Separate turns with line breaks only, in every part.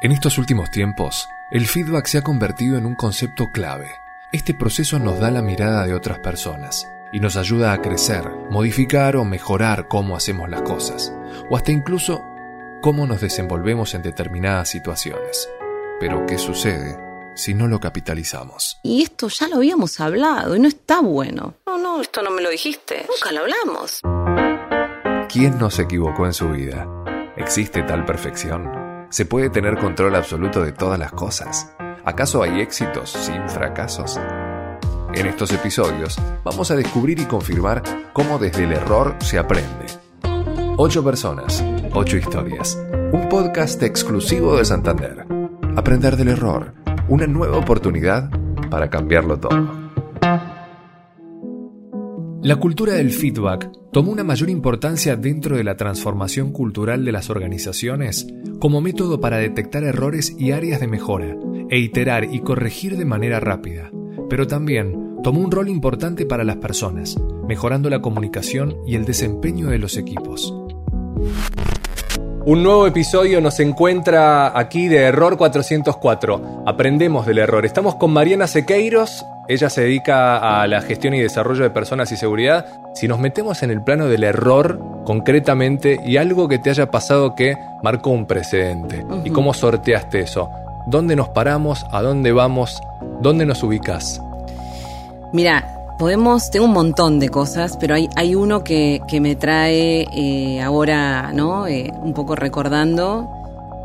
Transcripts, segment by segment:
En estos últimos tiempos, el feedback se ha convertido en un concepto clave. Este proceso nos da la mirada de otras personas y nos ayuda a crecer, modificar o mejorar cómo hacemos las cosas, o hasta incluso cómo nos desenvolvemos en determinadas situaciones. Pero ¿qué sucede si no lo capitalizamos?
Y esto ya lo habíamos hablado y no está bueno. No, no, esto no me lo dijiste. Nunca lo hablamos.
¿Quién no se equivocó en su vida? ¿Existe tal perfección? ¿Se puede tener control absoluto de todas las cosas? ¿Acaso hay éxitos sin fracasos? En estos episodios vamos a descubrir y confirmar cómo desde el error se aprende. Ocho personas, ocho historias. Un podcast exclusivo de Santander. Aprender del error. Una nueva oportunidad para cambiarlo todo. La cultura del feedback tomó una mayor importancia dentro de la transformación cultural de las organizaciones como método para detectar errores y áreas de mejora, e iterar y corregir de manera rápida, pero también tomó un rol importante para las personas, mejorando la comunicación y el desempeño de los equipos. Un nuevo episodio nos encuentra aquí de Error 404. Aprendemos del error. Estamos con Mariana Sequeiros, ella se dedica a la gestión y desarrollo de personas y seguridad. Si nos metemos en el plano del error concretamente y algo que te haya pasado que marcó un precedente y cómo sorteaste eso, ¿dónde nos paramos? ¿A dónde vamos? ¿Dónde nos ubicas?
Mira, podemos, tengo un montón de cosas, pero hay, hay uno que, me trae eh, ahora, ¿no? Eh, un poco recordando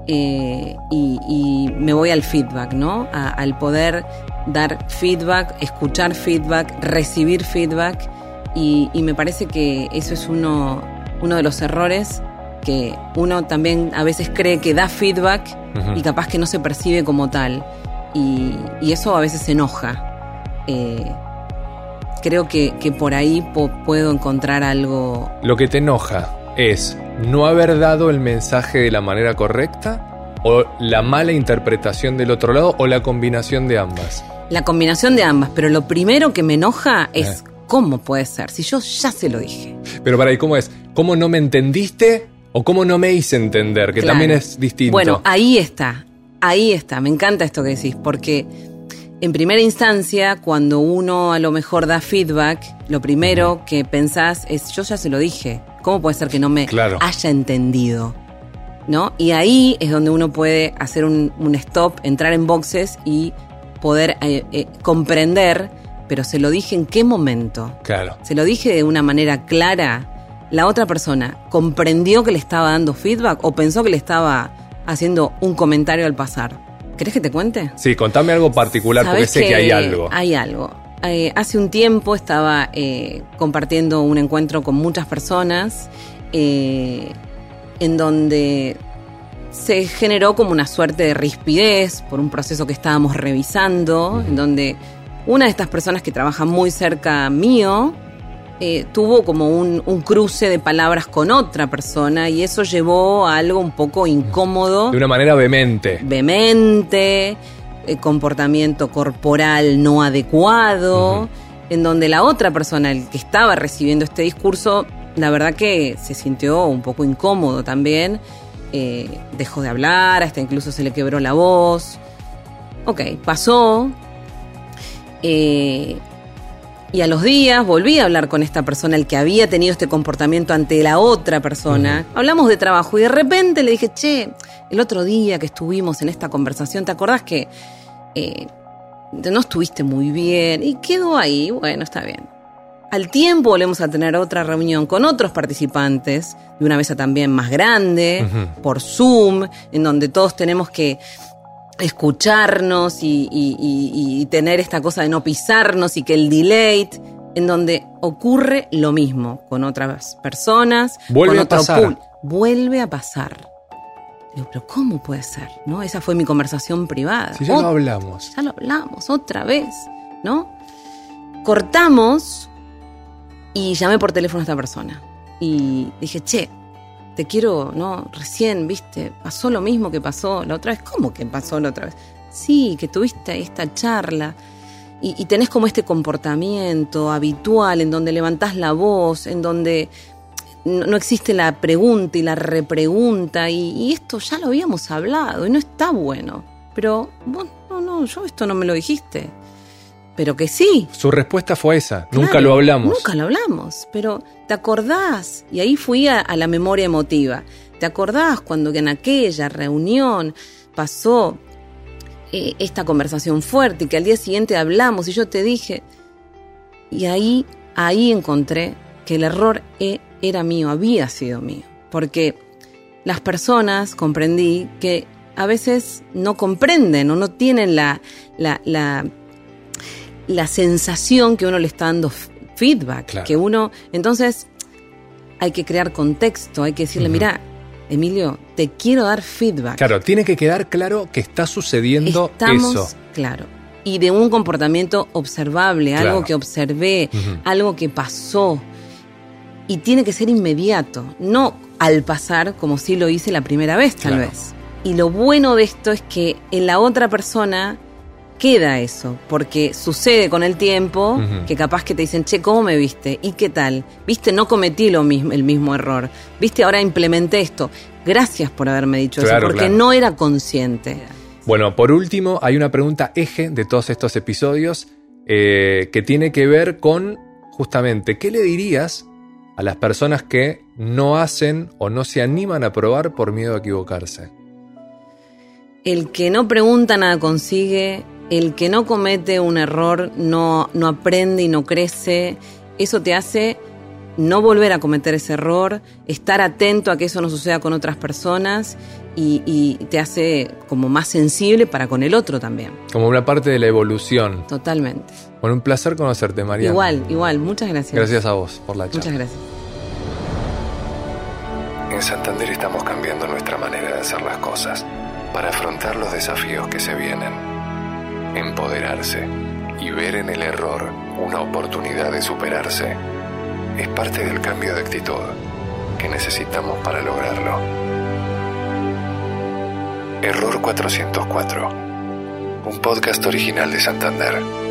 eh, y, me voy al feedback, ¿no? al poder dar feedback, escuchar feedback, recibir feedback y, me parece que eso es uno, uno de los errores que uno también a veces cree que da feedback y capaz que no se percibe como tal y, eso a veces enoja. Eh, creo que, que, por ahí puedo encontrar algo...
Lo que te enoja es no haber dado el mensaje de la manera correcta o la mala interpretación del otro lado o la combinación de ambas.
La combinación de ambas, pero lo primero que me enoja es eh. cómo puede ser, si yo ya se lo dije.
Pero para ahí, ¿cómo es? ¿Cómo no me entendiste o cómo no me hice entender? Que también es distinto.
Bueno, ahí está, ahí está, me encanta esto que decís, porque en primera instancia, cuando uno a lo mejor da feedback, lo primero que pensás es, yo ya se lo dije, ¿cómo puede ser que no me haya entendido? ¿No? Y ahí es donde uno puede hacer un, un stop, entrar en boxes y poder eh, eh, comprender, pero se lo dije en qué momento.
Claro.
Se lo dije de una manera clara. La otra persona comprendió que le estaba dando feedback o pensó que le estaba haciendo un comentario al pasar. ¿Querés que te cuente?
Sí, contame algo particular porque sé que, hay algo.
Hay algo. Eh, hace un tiempo estaba compartiendo un encuentro con muchas personas en donde se generó como una suerte de rispidez por un proceso que estábamos revisando, en donde una de estas personas que trabaja muy cerca mío eh, tuvo como un, cruce de palabras con otra persona y eso llevó a algo un poco incómodo.
De una manera vehemente.
Vehemente, eh, comportamiento corporal no adecuado, en donde la otra persona, el que estaba recibiendo este discurso, la verdad que se sintió un poco incómodo también eh, dejó de hablar, hasta incluso se le quebró la voz. Ok, pasó. Eh, y a los días volví a hablar con esta persona, el que había tenido este comportamiento ante la otra persona. Hablamos de trabajo y de repente le dije, che, el otro día que estuvimos en esta conversación, ¿te acordás que eh, no estuviste muy bien? Y quedó ahí, bueno, está bien. Al tiempo volvemos a tener otra reunión con otros participantes, de una mesa también más grande, por Zoom, en donde todos tenemos que escucharnos y, tener esta cosa de no pisarnos y que el delay, en donde ocurre lo mismo con otras personas,
Vuelve
con
otro a pasar.
Vuelve a pasar. Digo, pero ¿cómo puede ser? ¿No? Esa fue mi conversación privada.
Si ya lo hablamos.
Ya lo hablamos, otra vez, ¿no? Cortamos y llamé por teléfono a esta persona. Y dije, che, te quiero, ¿no? Recién, viste, pasó lo mismo que pasó la otra vez. ¿Cómo que pasó la otra vez? Sí, que tuviste esta charla y, tenés como este comportamiento habitual en donde levantás la voz, en donde no, no existe la pregunta y la repregunta y, y esto ya lo habíamos hablado y no está bueno. Pero vos, no, no, yo esto no me lo dijiste. Pero que sí.
Su respuesta fue esa,
Claro,
nunca lo hablamos.
Nunca lo hablamos, pero ¿te acordás? Y ahí fui a, a la memoria emotiva. ¿Te acordás cuando en aquella reunión pasó eh, esta conversación fuerte y que al día siguiente hablamos y yo te dije? Y ahí, ahí encontré que el error e- era mío, había sido mío. Porque las personas comprendí que a veces no comprenden o no tienen la, la, la, la sensación que uno le está dando feedback,
Claro.
que uno, entonces hay que crear contexto, hay que decirle, mira, Emilio, te quiero dar feedback.
Claro, tiene que quedar claro que está sucediendo
Estamos,
eso.
claro, y de un comportamiento observable,
Claro.
algo que observé, algo que pasó. Y tiene que ser inmediato, no al pasar como si lo hice la primera vez tal
Claro.
vez. Y lo bueno de esto es que en la otra persona queda eso, porque sucede con el tiempo que capaz que te dicen, che, ¿cómo me viste? ¿Y qué tal? ¿Viste? No cometí lo mismo, el mismo error. ¿Viste? Ahora implementé esto. Gracias por haberme dicho
Claro,
eso, porque
claro.
no era consciente.
Bueno, por último, hay una pregunta eje de todos estos episodios eh, que tiene que ver con justamente, ¿qué le dirías a las personas que no hacen o no se animan a probar por miedo a equivocarse?
El que no pregunta nada consigue, el que no comete un error no, no aprende y no crece. Eso te hace no volver a cometer ese error, estar atento a que eso no suceda con otras personas y, y te hace como más sensible para con el otro también.
Como una parte de la evolución.
Totalmente.
Bueno, un placer conocerte, María.
Igual, igual. Muchas gracias.
Gracias a vos por la charla.
Muchas gracias.
En Santander estamos cambiando nuestra manera de hacer las cosas para afrontar los desafíos que se vienen. Empoderarse y ver en el error una oportunidad de superarse es parte del cambio de actitud que necesitamos para lograrlo. Error 404, un podcast original de Santander.